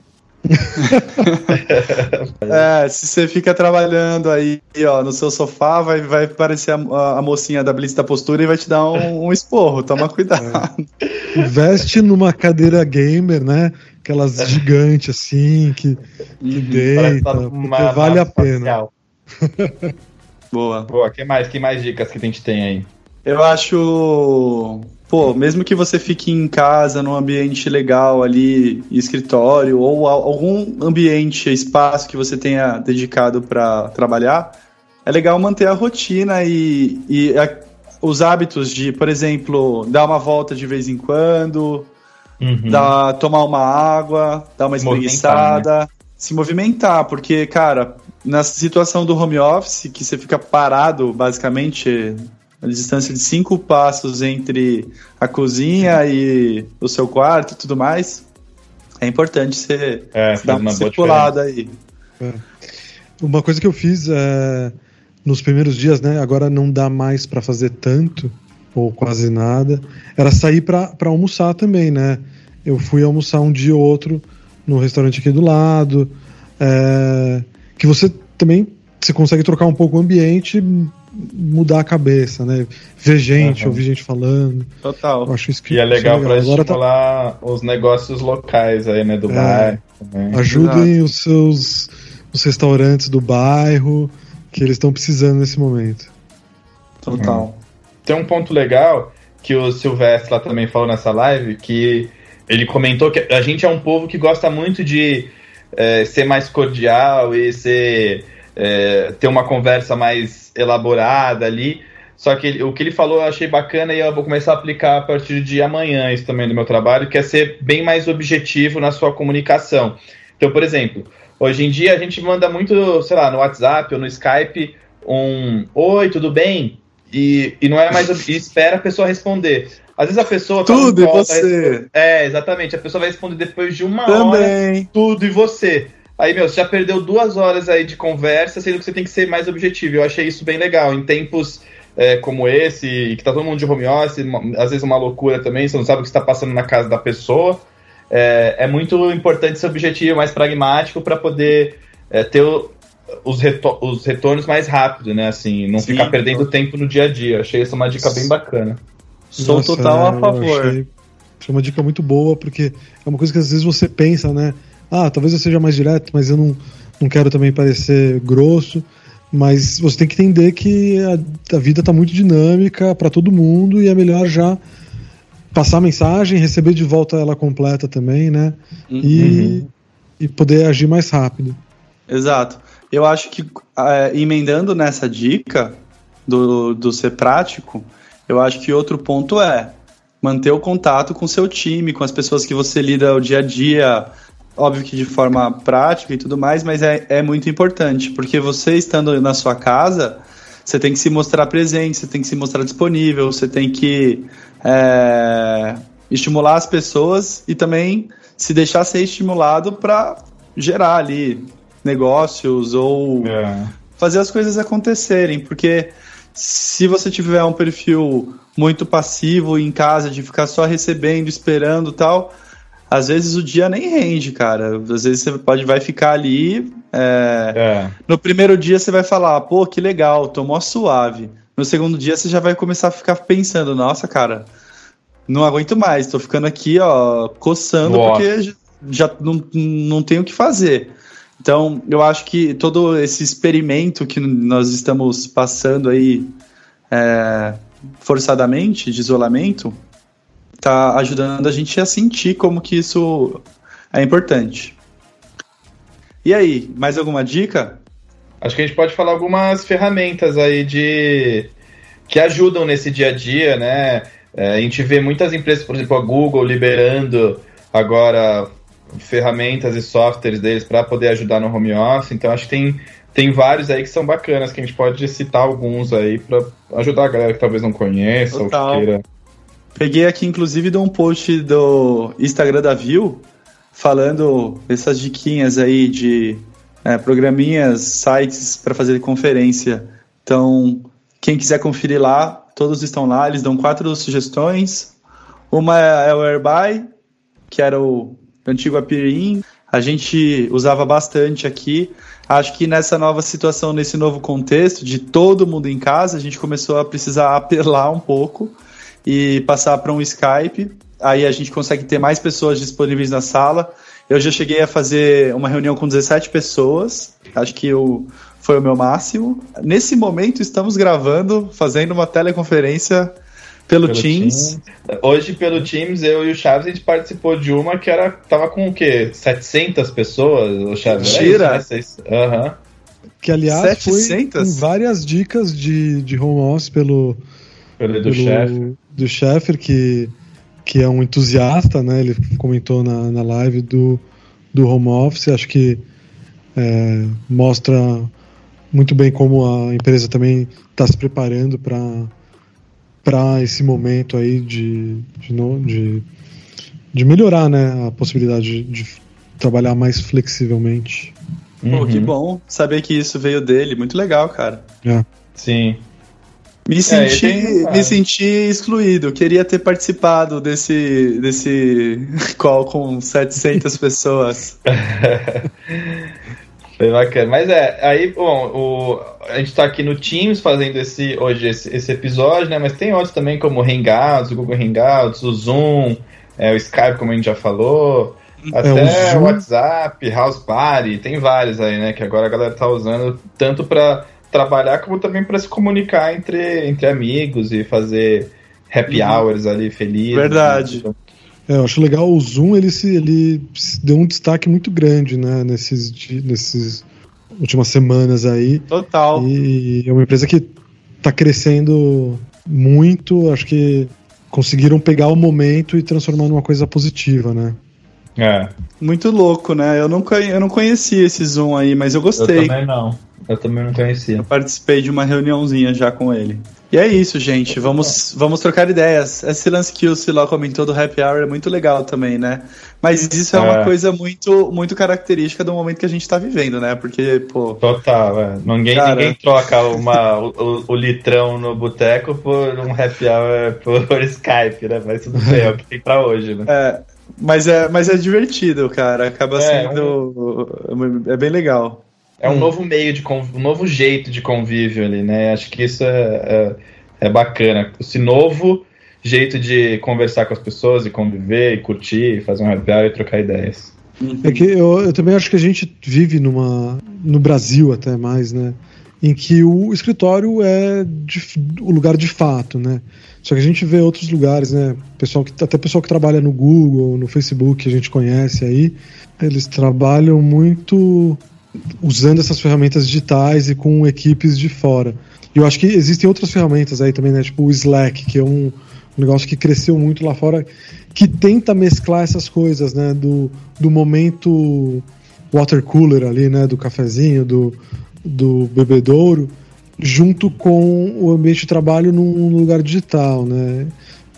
é, se você fica trabalhando aí, ó, no seu sofá, vai, vai aparecer a, a mocinha da Blitz da postura e vai te dar um, um esporro. Toma cuidado. É. Veste numa cadeira gamer, né? Aquelas gigantes assim, que, que uhum. deita, porque vale a pena. Boa. Boa, que mais? Que mais dicas que a gente tem aí? Eu acho, pô, mesmo que você fique em casa, num ambiente legal ali, escritório ou algum ambiente, espaço que você tenha dedicado para trabalhar, é legal manter a rotina e, e a, os hábitos de, por exemplo, dar uma volta de vez em quando, uhum. dar, tomar uma água, dar uma espreguiçada, né? se movimentar, porque, cara, na situação do home office, que você fica parado basicamente a distância de cinco passos entre a cozinha e o seu quarto e tudo mais, é importante você é, dar uma, uma circulada aí. É. Uma coisa que eu fiz é, nos primeiros dias, né? Agora não dá mais para fazer tanto ou quase nada. Era sair para almoçar também, né? Eu fui almoçar um dia ou outro no restaurante aqui do lado. É, que você também você consegue trocar um pouco o ambiente mudar a cabeça, né? Ver gente, uhum. ouvir gente falando. Total. Eu acho isso que, e é legal, para tá estimular tá... os negócios locais aí, né? Do é, bairro. Também. Ajudem Exato. os seus os restaurantes do bairro que eles estão precisando nesse momento. Total. Uhum. Tem um ponto legal que o Silvestre lá também falou nessa live, que ele comentou que a gente é um povo que gosta muito de é, ser mais cordial e ser é, ter uma conversa mais elaborada ali. Só que ele, o que ele falou eu achei bacana e eu vou começar a aplicar a partir de amanhã isso também no meu trabalho, que é ser bem mais objetivo na sua comunicação. Então, por exemplo, hoje em dia a gente manda muito, sei lá, no WhatsApp ou no Skype um Oi, tudo bem? E, e não é mais. e espera a pessoa responder. Às vezes a pessoa. Tudo e você. É, exatamente. A pessoa vai responder depois de uma Também. hora. Tudo e você. Aí, meu, você já perdeu duas horas aí de conversa, sendo que você tem que ser mais objetivo. Eu achei isso bem legal. Em tempos é, como esse, que tá todo mundo de home office, às vezes uma loucura também, você não sabe o que está passando na casa da pessoa. É, é muito importante ser objetivo, mais pragmático, para poder é, ter o, os, retor os retornos mais rápido, né? Assim, não Sim, ficar perdendo tempo no dia a dia. Achei essa uma dica bem bacana. Sou Nossa, total a favor. Achei, achei uma dica muito boa, porque é uma coisa que às vezes você pensa, né? Ah, talvez eu seja mais direto, mas eu não, não quero também parecer grosso. Mas você tem que entender que a, a vida está muito dinâmica para todo mundo e é melhor já passar a mensagem, receber de volta ela completa também, né? Uhum. E, e poder agir mais rápido. Exato. Eu acho que é, emendando nessa dica do, do ser prático, eu acho que outro ponto é manter o contato com o seu time, com as pessoas que você lida o dia a dia, óbvio que de forma prática e tudo mais, mas é, é muito importante, porque você estando na sua casa, você tem que se mostrar presente, você tem que se mostrar disponível, você tem que é, estimular as pessoas e também se deixar ser estimulado para gerar ali negócios ou é. fazer as coisas acontecerem, porque se você tiver um perfil muito passivo em casa, de ficar só recebendo, esperando tal, às vezes o dia nem rende, cara. Às vezes você pode, vai ficar ali. É... É. No primeiro dia você vai falar, pô, que legal, tomou suave. No segundo dia você já vai começar a ficar pensando, nossa, cara, não aguento mais, tô ficando aqui, ó, coçando porque já não, não tenho o que fazer. Então, eu acho que todo esse experimento que nós estamos passando aí é, forçadamente de isolamento, tá ajudando a gente a sentir como que isso é importante. E aí, mais alguma dica? Acho que a gente pode falar algumas ferramentas aí de que ajudam nesse dia a dia, né? É, a gente vê muitas empresas, por exemplo, a Google liberando agora ferramentas e softwares deles para poder ajudar no home office. Então acho que tem, tem vários aí que são bacanas, que a gente pode citar alguns aí para ajudar a galera que talvez não conheça Total. ou que queira Peguei aqui, inclusive, de um post do Instagram da View, falando essas diquinhas aí de é, programinhas, sites para fazer conferência. Então, quem quiser conferir lá, todos estão lá, eles dão quatro sugestões. Uma é o Airby, que era o antigo Apirin. A gente usava bastante aqui. Acho que nessa nova situação, nesse novo contexto de todo mundo em casa, a gente começou a precisar apelar um pouco e passar para um Skype. Aí a gente consegue ter mais pessoas disponíveis na sala. Eu já cheguei a fazer uma reunião com 17 pessoas. Acho que o, foi o meu máximo. Nesse momento estamos gravando, fazendo uma teleconferência pelo, pelo Teams. Teams. Hoje, pelo Teams, eu e o Chaves, a gente participou de uma que era, tava com o quê? 700 pessoas, o Chaves? Tira! Aham. Uhum. Que, aliás, 700? foi com várias dicas de, de home office pelo... Pelo, pelo. Do chefe, que, que é um entusiasta, né? Ele comentou na, na live do, do home office. Acho que é, mostra muito bem como a empresa também está se preparando para para esse momento aí de, de, de, de, melhorar né, a possibilidade de, de trabalhar mais flexivelmente. Pô, uhum. que bom saber que isso veio dele, muito legal, cara. É. Sim. Me senti, é, me senti excluído. Queria ter participado desse, desse call com 700 pessoas. Foi bacana. Mas é, aí, bom, o, a gente está aqui no Teams fazendo esse, hoje esse, esse, episódio, né? Mas tem outros também, como o Hangouts, o Google Hangouts, o Zoom, é, o Skype, como a gente já falou. É, até o, o WhatsApp, House Party, tem vários aí, né? Que agora a galera tá usando tanto para trabalhar como também para se comunicar entre, entre amigos e fazer happy uhum. hours ali felizes. Verdade. Né? É, eu acho legal o Zoom, ele se ele deu um destaque muito grande, né, nesses nesses últimas semanas aí. Total. E é uma empresa que está crescendo muito, acho que conseguiram pegar o momento e transformar numa coisa positiva, né? É. Muito louco, né? Eu nunca eu não conhecia esse Zoom aí, mas eu gostei. Eu também não. Eu também não conhecia. Eu participei de uma reuniãozinha já com ele. E é isso, gente. Vamos, vamos trocar ideias. Esse lance que o Siló comentou do Happy Hour é muito legal também, né? Mas isso é, é. uma coisa muito, muito característica do momento que a gente está vivendo, né? Porque, pô. Total, é. Ninguém, cara... ninguém troca uma, o, o, litrão no boteco por um happy hour por, Skype, né? Mas tudo bem, é o que tem pra hoje, né? É. Mas é, mas é divertido, cara. Acaba é, sendo. Um... É bem legal. É um hum. novo meio de um novo jeito de convívio ali, né? Acho que isso é, é, é, bacana. Esse novo jeito de conversar com as pessoas e conviver e curtir, fazer um happy hour e trocar ideias. É que eu, eu também acho que a gente vive numa no Brasil até mais, né? Em que o escritório é de, o lugar de fato, né? Só que a gente vê outros lugares, né? Pessoal que até pessoal que trabalha no Google, no Facebook, a gente conhece aí, eles trabalham muito usando essas ferramentas digitais e com equipes de fora. E eu acho que existem outras ferramentas aí também, né? Tipo o Slack, que é um, negócio que cresceu muito lá fora, que tenta mesclar essas coisas, né? Do, do momento water cooler ali, né? Do cafezinho, do, do bebedouro, junto com o ambiente de trabalho num lugar digital, né?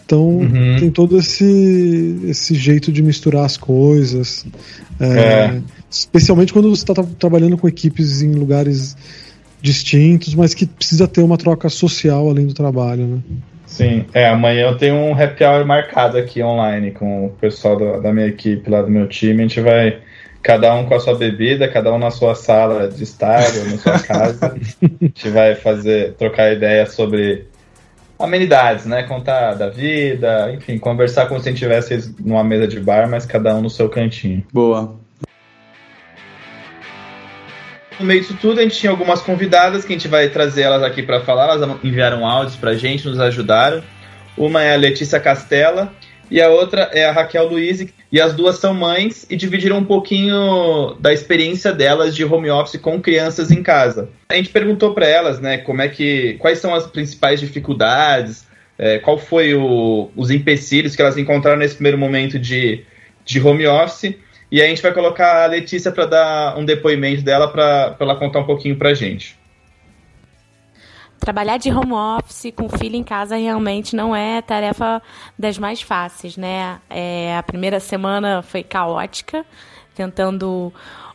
Então uhum. tem todo esse, esse jeito de misturar as coisas. É, é. Especialmente quando você está trabalhando com equipes em lugares distintos, mas que precisa ter uma troca social além do trabalho, né? Sim, é, amanhã eu tenho um happy hour marcado aqui online com o pessoal da, da minha equipe lá do meu time. A gente vai, cada um com a sua bebida, cada um na sua sala de estar ou na sua casa. a gente vai fazer, trocar ideias sobre amenidades, né? Contar da vida, enfim, conversar como se a gente estivesse numa mesa de bar, mas cada um no seu cantinho. Boa. No meio disso tudo, a gente tinha algumas convidadas que a gente vai trazer elas aqui para falar. Elas enviaram áudios pra gente, nos ajudaram. Uma é a Letícia Castela e a outra é a Raquel Luiz. E as duas são mães e dividiram um pouquinho da experiência delas de home office com crianças em casa. A gente perguntou para elas, né, como é que, quais são as principais dificuldades, é, qual foi o, os empecilhos que elas encontraram nesse primeiro momento de, de home office. E a gente vai colocar a Letícia para dar um depoimento dela para ela contar um pouquinho para gente. Trabalhar de home office com filho em casa realmente não é tarefa das mais fáceis, né? É, a primeira semana foi caótica, tentando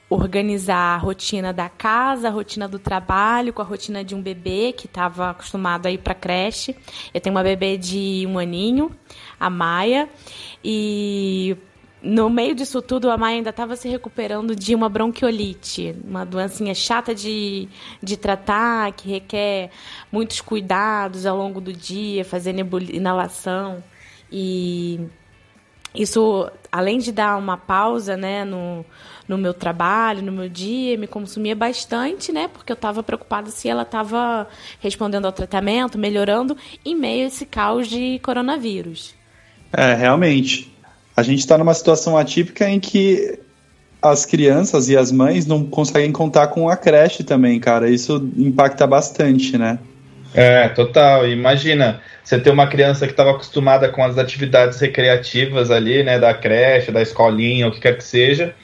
organizar a rotina da casa, a rotina do trabalho, com a rotina de um bebê que estava acostumado a ir para creche. Eu tenho uma bebê de um aninho, a Maia, e no meio disso tudo, a Maia ainda estava se recuperando de uma bronquiolite, uma doencinha chata de, de tratar, que requer muitos cuidados ao longo do dia, fazer inalação. E isso além de dar uma pausa, né, no, no meu trabalho, no meu dia, me consumia bastante, né, porque eu estava preocupada se ela estava respondendo ao tratamento, melhorando, em meio a esse caos de coronavírus. É, realmente. A gente está numa situação atípica em que as crianças e as mães não conseguem contar com a creche também, cara. Isso impacta bastante, né? É, total. Imagina, você ter uma criança que estava acostumada com as atividades recreativas ali, né, da creche, da escolinha, o que quer que seja,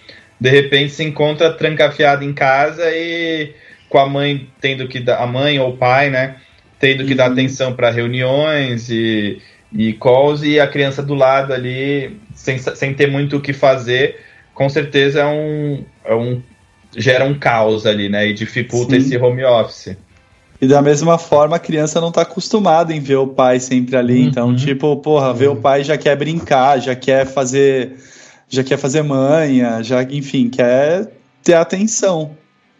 de repente se encontra trancafiada em casa e com a mãe tendo que dar, a mãe ou o pai, né, tendo que uhum. dar atenção para reuniões e, e calls e a criança do lado ali sem, sem ter muito o que fazer, com certeza é um, é um gera um caos ali, né, e dificulta Sim. esse home office. E da mesma forma, a criança não está acostumada em ver o pai sempre ali. Uhum. Então, tipo, porra, ver o uhum. pai já quer brincar, já quer fazer. Já quer fazer manha, já, enfim, quer ter atenção.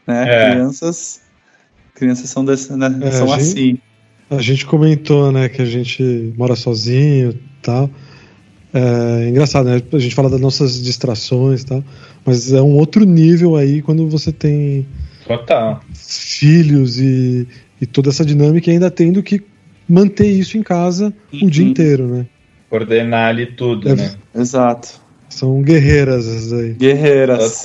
Né? É. Crianças. Crianças são, desse, né? é, são gente, assim. A gente comentou, né, que a gente mora sozinho e tal. É engraçado, né? A gente fala das nossas distrações e tal. Mas é um outro nível aí quando você tem. Total. Filhos e, e toda essa dinâmica, e ainda tendo que manter isso em casa uhum. o dia inteiro, né? Coordenar ali tudo, é, né? Exato. São guerreiras essas aí. Guerreiras.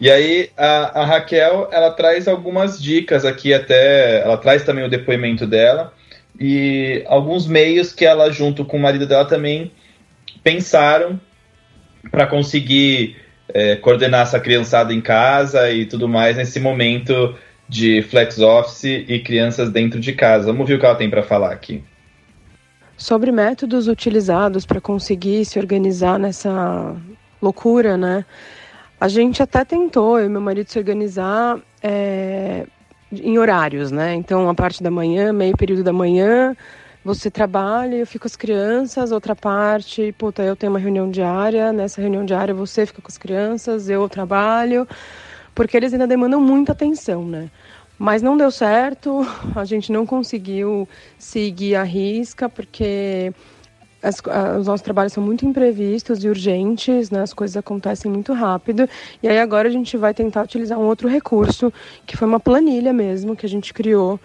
e aí a, a, Raquel, ela traz algumas dicas aqui até, ela traz também o depoimento dela e alguns meios que ela junto com o marido dela também pensaram para conseguir é, coordenar essa criançada em casa e tudo mais nesse momento de flex office e crianças dentro de casa. Vamos ver o que ela tem para falar aqui. Sobre métodos utilizados para conseguir se organizar nessa loucura, né? A gente até tentou, eu e meu marido, se organizar é, em horários, né? Então, a parte da manhã, meio período da manhã, você trabalha, eu fico com as crianças, outra parte, puta, eu tenho uma reunião diária, nessa reunião diária você fica com as crianças, eu trabalho, porque eles ainda demandam muita atenção, né? Mas não deu certo, a gente não conseguiu seguir a risca, porque as, os nossos trabalhos são muito imprevistos e urgentes, né? as coisas acontecem muito rápido. E aí agora a gente vai tentar utilizar um outro recurso, que foi uma planilha mesmo, que a gente criou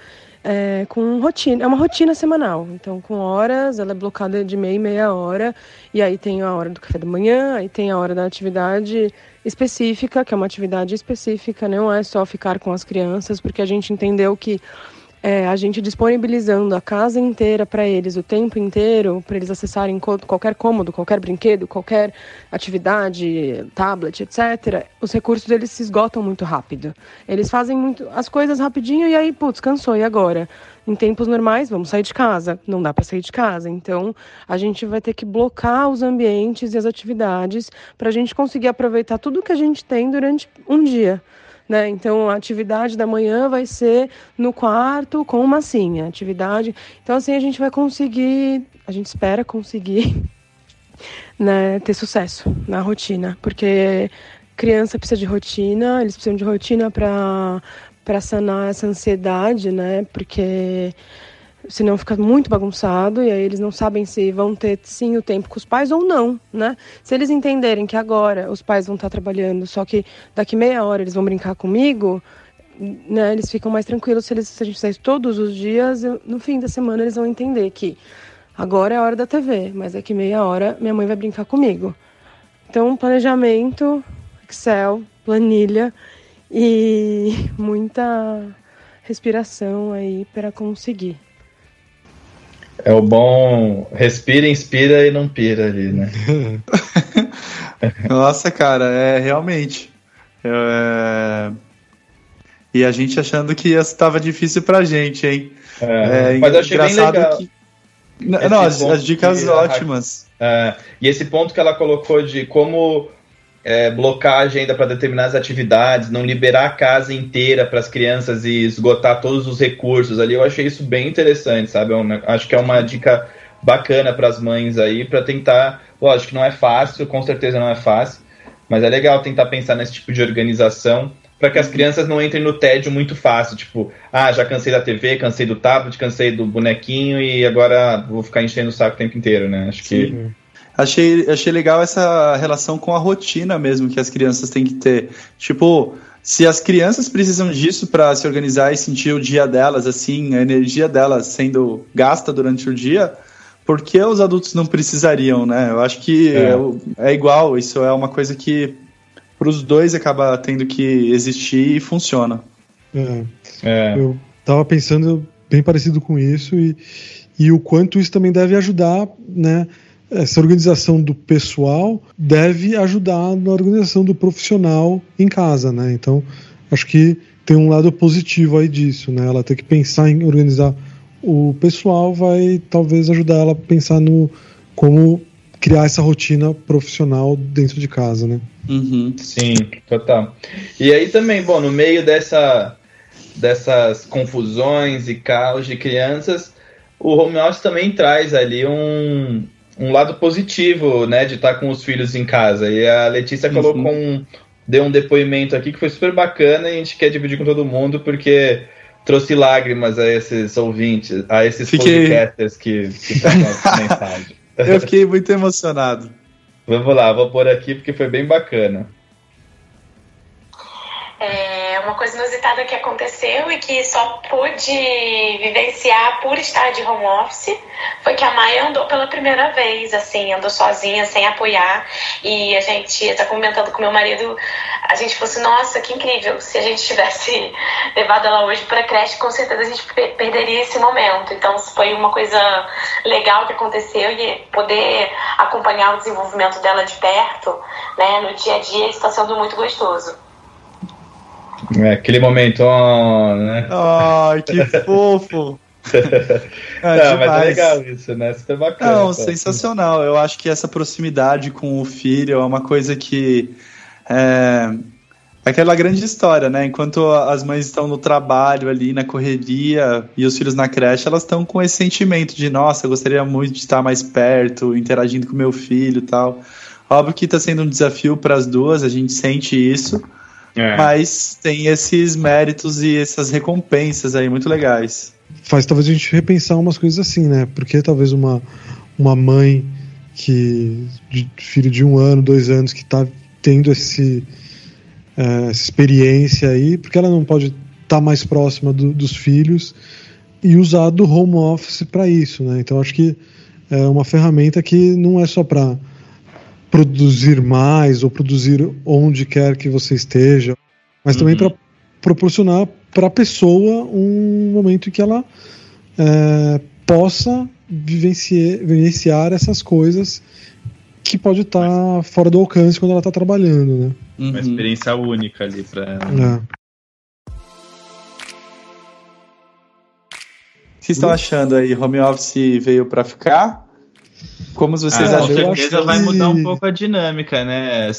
é, com rotina, é uma rotina semanal. Então, com horas, ela é blocada de meia e meia hora, e aí tem a hora do café da manhã, aí tem a hora da atividade específica, que é uma atividade específica, não é só ficar com as crianças, porque a gente entendeu que é, a gente disponibilizando a casa inteira para eles o tempo inteiro, para eles acessarem qualquer cômodo, qualquer brinquedo, qualquer atividade, tablet, etc., os recursos deles se esgotam muito rápido. Eles fazem muito as coisas rapidinho e aí, putz, cansou, e agora? Em tempos normais, vamos sair de casa. Não dá para sair de casa. Então, a gente vai ter que blocar os ambientes e as atividades para a gente conseguir aproveitar tudo que a gente tem durante um dia. Né? Então, a atividade da manhã vai ser no quarto com massinha. Atividade. Então, assim, a gente vai conseguir, a gente espera conseguir né, ter sucesso na rotina, porque criança precisa de rotina, eles precisam de rotina para para sanar essa ansiedade, né? Porque senão fica muito bagunçado e aí eles não sabem se vão ter sim o tempo com os pais ou não, né? Se eles entenderem que agora os pais vão estar trabalhando, só que daqui meia hora eles vão brincar comigo, né? Eles ficam mais tranquilos se, eles, se a gente sair todos os dias, no fim da semana eles vão entender que agora é a hora da TV, mas daqui meia hora minha mãe vai brincar comigo. Então, planejamento, Excel, planilha e muita respiração aí para conseguir. É o bom respira, inspira e não pira ali, né? Nossa, cara, é realmente. É... E a gente achando que estava difícil pra gente, hein? É, é mas eu achei bem legal. Que... Não, as, as, dicas ótimas. É, e esse ponto que ela colocou de como é, blocar a agenda para determinadas atividades, não liberar a casa inteira para as crianças e esgotar todos os recursos ali, eu achei isso bem interessante, sabe? Eu, é acho que é uma dica bacana para as mães aí, para tentar. Lógico que não é fácil, com certeza não é fácil, mas é legal tentar pensar nesse tipo de organização para que as crianças não entrem no tédio muito fácil, tipo, ah, já cansei da TV, cansei do tablet, cansei do bonequinho e agora vou ficar enchendo o saco o tempo inteiro, né? Acho Sim. que Achei, achei legal essa relação com a rotina mesmo que as crianças têm que ter. Tipo, se as crianças precisam disso para se organizar e sentir o dia delas, assim, a energia delas sendo gasta durante o dia, por que os adultos não precisariam, né? Eu acho que é, é igual, isso é uma coisa que para os dois acaba tendo que existir e funciona. É. é. Eu tava pensando bem parecido com isso e, e o quanto isso também deve ajudar, né? Essa organização do pessoal deve ajudar na organização do profissional em casa, né? Então, acho que tem um lado positivo aí disso, né? Ela tem que pensar em organizar o pessoal, vai talvez ajudar ela a pensar no como criar essa rotina profissional dentro de casa, né? Uhum. Sim, total. E aí também, bom, no meio dessa, dessas confusões e caos de crianças, o home office também traz ali um, um lado positivo, né, de estar com os filhos em casa. E a Letícia uhum. colocou um, deu um depoimento aqui que foi super bacana e a gente quer dividir com todo mundo porque trouxe lágrimas a esses ouvintes, a esses Fiquei... podcasters que, que mensagem. Eu fiquei muito emocionado. Vamos lá, vou pôr aqui porque foi bem bacana. É uma coisa inusitada que aconteceu e que só pude vivenciar por estar de home office foi que a Maia andou pela primeira vez, assim, andou sozinha, sem apoiar. E a gente tá comentando com meu marido, a gente falou assim, nossa, que incrível. Se a gente tivesse levado ela hoje para creche, com certeza a gente perderia esse momento. Então foi uma coisa legal que aconteceu e poder acompanhar o desenvolvimento dela de perto, né, no dia a dia, está sendo muito gostoso. É, aquele momento, oh, né? Ai, que fofo! é, não, mas é legal isso, né? Super bacana. Não, sensacional. Eu acho que essa proximidade com o filho é uma coisa que. É, é aquela grande história, né? Enquanto as mães estão no trabalho ali, na correria, e os filhos na creche, elas estão com esse sentimento de, nossa, eu gostaria muito de estar mais perto, interagindo com meu filho e tal. Óbvio que está sendo um desafio para as duas, a gente sente isso. É. Mas tem esses méritos e essas recompensas aí muito legais. Faz talvez a gente repensar umas coisas assim, né? Porque talvez uma, uma mãe que. De, filho de um ano, dois anos, que está tendo esse, é, essa experiência aí, porque ela não pode estar tá mais próxima do, dos filhos e usar do home office para isso, né? Então acho que é uma ferramenta que não é só para produzir mais ou produzir onde quer que você esteja, mas uhum. também para proporcionar para a pessoa um momento em que ela é, possa vivenciar, vivenciar essas coisas que pode estar tá fora do alcance quando ela está trabalhando, né? Uhum. Uma experiência única ali para ela. É. O que estão achando aí? Home office veio para ficar? Como vocês ah, acham? Com certeza vai mudar um pouco a dinâmica, né?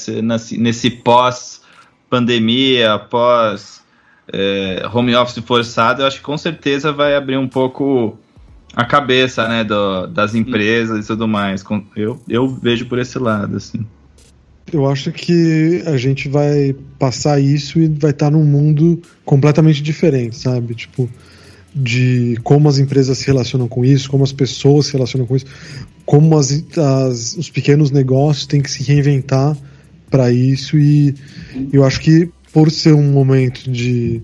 Nesse pós-pandemia, pós é, home office forçado, eu acho que com certeza vai abrir um pouco a cabeça, né, do, das empresas e tudo mais. Eu, eu vejo por esse lado, assim. Eu acho que a gente vai passar isso e vai estar num mundo completamente diferente, sabe? Tipo, de como as empresas se relacionam com isso, como as pessoas se relacionam com isso como as, as, os pequenos negócios têm que se reinventar para isso e eu acho que por ser um momento de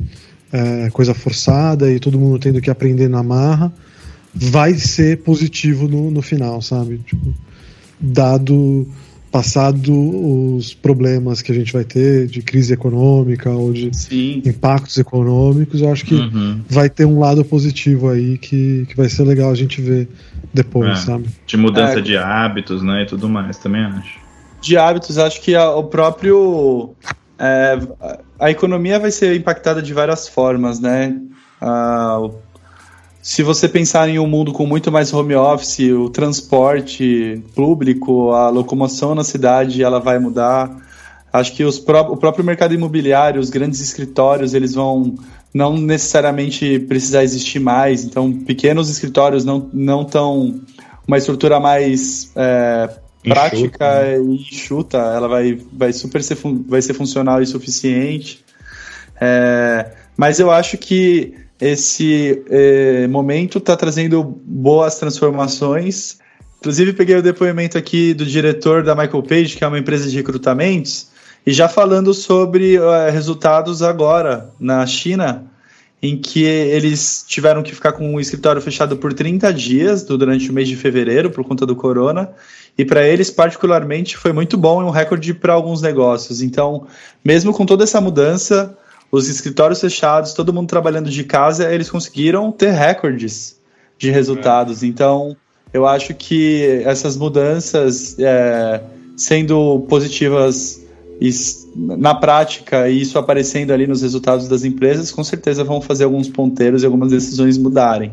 é, coisa forçada e todo mundo tendo que aprender na marra, vai ser positivo no, no final, sabe? Tipo, dado passado os problemas que a gente vai ter de crise econômica ou de Sim. impactos econômicos, eu acho que uhum. vai ter um lado positivo aí que, que vai ser legal a gente ver depois, é, sabe? De mudança é, de hábitos, né, e tudo mais, também acho. De hábitos, acho que a, o próprio é, a economia vai ser impactada de várias formas, né? Ah, se você pensar em um mundo com muito mais home office, o transporte público, a locomoção na cidade, ela vai mudar. Acho que pró o próprio mercado imobiliário, os grandes escritórios, eles vão não necessariamente precisar existir mais. Então, pequenos escritórios não não tão uma estrutura mais é, prática né? e enxuta. Ela vai vai super ser vai ser funcional e suficiente. É, mas eu acho que esse é, momento está trazendo boas transformações Inclusive, peguei o depoimento aqui do diretor da Michael Page, que é uma empresa de recrutamentos, e já falando sobre uh, resultados agora na China, em que eles tiveram que ficar com o escritório fechado por 30 dias durante o mês de fevereiro por conta do corona. E para eles, particularmente, foi muito bom e um recorde para alguns negócios. Então, mesmo com toda essa mudança, os escritórios fechados, todo mundo trabalhando de casa, eles conseguiram ter recordes de resultados. É. Então, eu acho que essas mudanças, é, sendo positivas na prática e isso aparecendo ali nos resultados das empresas, com certeza vão fazer alguns ponteiros e algumas decisões mudarem.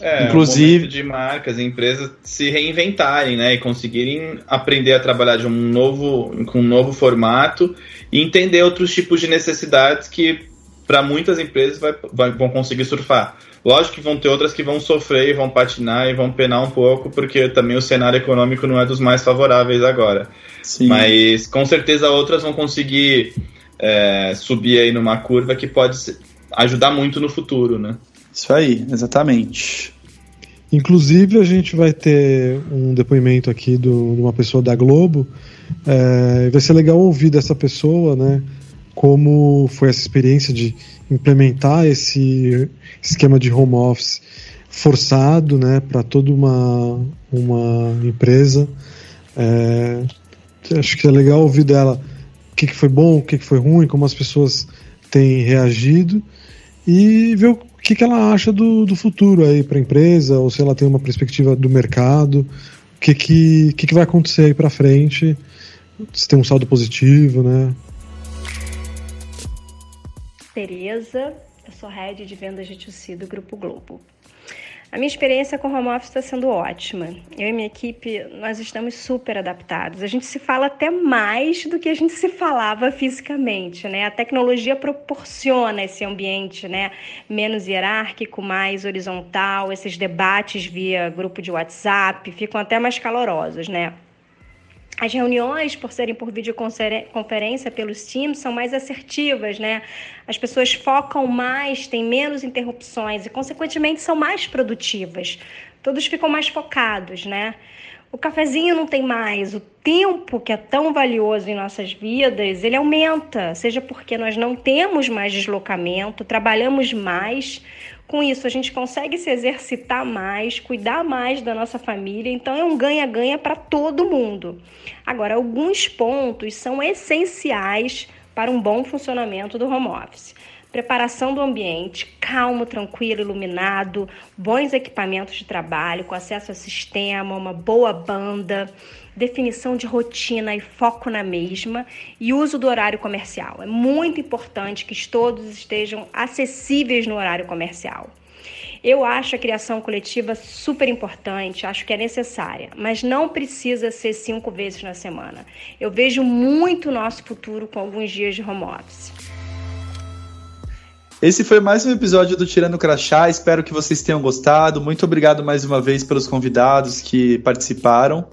É, Inclusive de marcas e empresas se reinventarem, né, e conseguirem aprender a trabalhar de um novo com um novo formato e entender outros tipos de necessidades que para muitas empresas vai, vai, vão conseguir surfar. Lógico que vão ter outras que vão sofrer, vão patinar e vão penar um pouco, porque também o cenário econômico não é dos mais favoráveis agora. Sim. Mas com certeza outras vão conseguir é, subir aí numa curva que pode ajudar muito no futuro, né? Isso aí, exatamente. Inclusive, a gente vai ter um depoimento aqui do, de uma pessoa da Globo. É, vai ser legal ouvir dessa pessoa, né? Como foi essa experiência de implementar esse esquema de home office forçado, né, para toda uma, uma empresa. É, acho que é legal ouvir dela o que, que foi bom, o que, que foi ruim, como as pessoas têm reagido e ver que, que ela acha do, do futuro aí para a empresa, ou se ela tem uma perspectiva do mercado, o que, que, que, que vai acontecer aí para frente, se tem um saldo positivo, né? Tereza, eu sou head de vendas de TUC do Grupo Globo. A minha experiência com home office está sendo ótima. Eu e minha equipe, nós estamos super adaptados. A gente se fala até mais do que a gente se falava fisicamente, né? A tecnologia proporciona esse ambiente, né? Menos hierárquico, mais horizontal. Esses debates via grupo de WhatsApp ficam até mais calorosos, né? As reuniões, por serem por videoconferência pelos Teams, são mais assertivas, né? As pessoas focam mais, têm menos interrupções e, consequentemente, são mais produtivas. Todos ficam mais focados, né? O cafezinho não tem mais, o tempo que é tão valioso em nossas vidas, ele aumenta, seja porque nós não temos mais deslocamento, trabalhamos mais, com isso, a gente consegue se exercitar mais, cuidar mais da nossa família, então é um ganha-ganha para todo mundo. Agora, alguns pontos são essenciais para um bom funcionamento do home office. Preparação do ambiente, calmo, tranquilo, iluminado, bons equipamentos de trabalho, com acesso a sistema, uma boa banda, definição de rotina e foco na mesma e uso do horário comercial. É muito importante que todos estejam acessíveis no horário comercial. Eu acho a criação coletiva super importante, acho que é necessária, mas não precisa ser cinco vezes na semana. Eu vejo muito nosso futuro com alguns dias de home office. Esse foi mais um episódio do Tirando Crachá. Espero que vocês tenham gostado. Muito obrigado mais uma vez pelos convidados que participaram.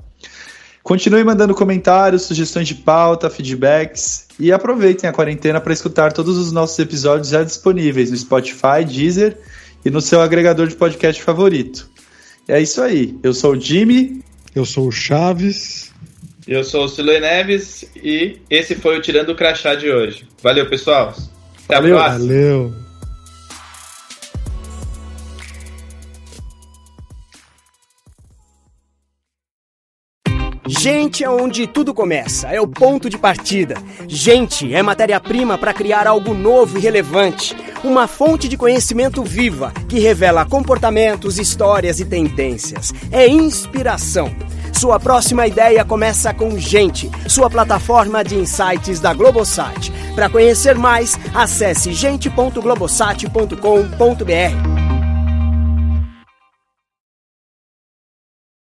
Continue mandando comentários, sugestões de pauta, feedbacks e aproveitem a quarentena para escutar todos os nossos episódios já disponíveis no Spotify, Deezer e no seu agregador de podcast favorito. É isso aí. Eu sou o Jimmy. Eu sou o Chaves. Eu sou o Silê Neves e esse foi o Tirando o Crachá de hoje. Valeu, pessoal. Até Valeu. Valeu. Gente é onde tudo começa, é o ponto de partida. Gente é matéria-prima para criar algo novo e relevante. Uma fonte de conhecimento viva que revela comportamentos, histórias e tendências. É inspiração. Sua próxima ideia começa com Gente, sua plataforma de insights da Globosat. Para conhecer mais, acesse gente.globosat.com.br.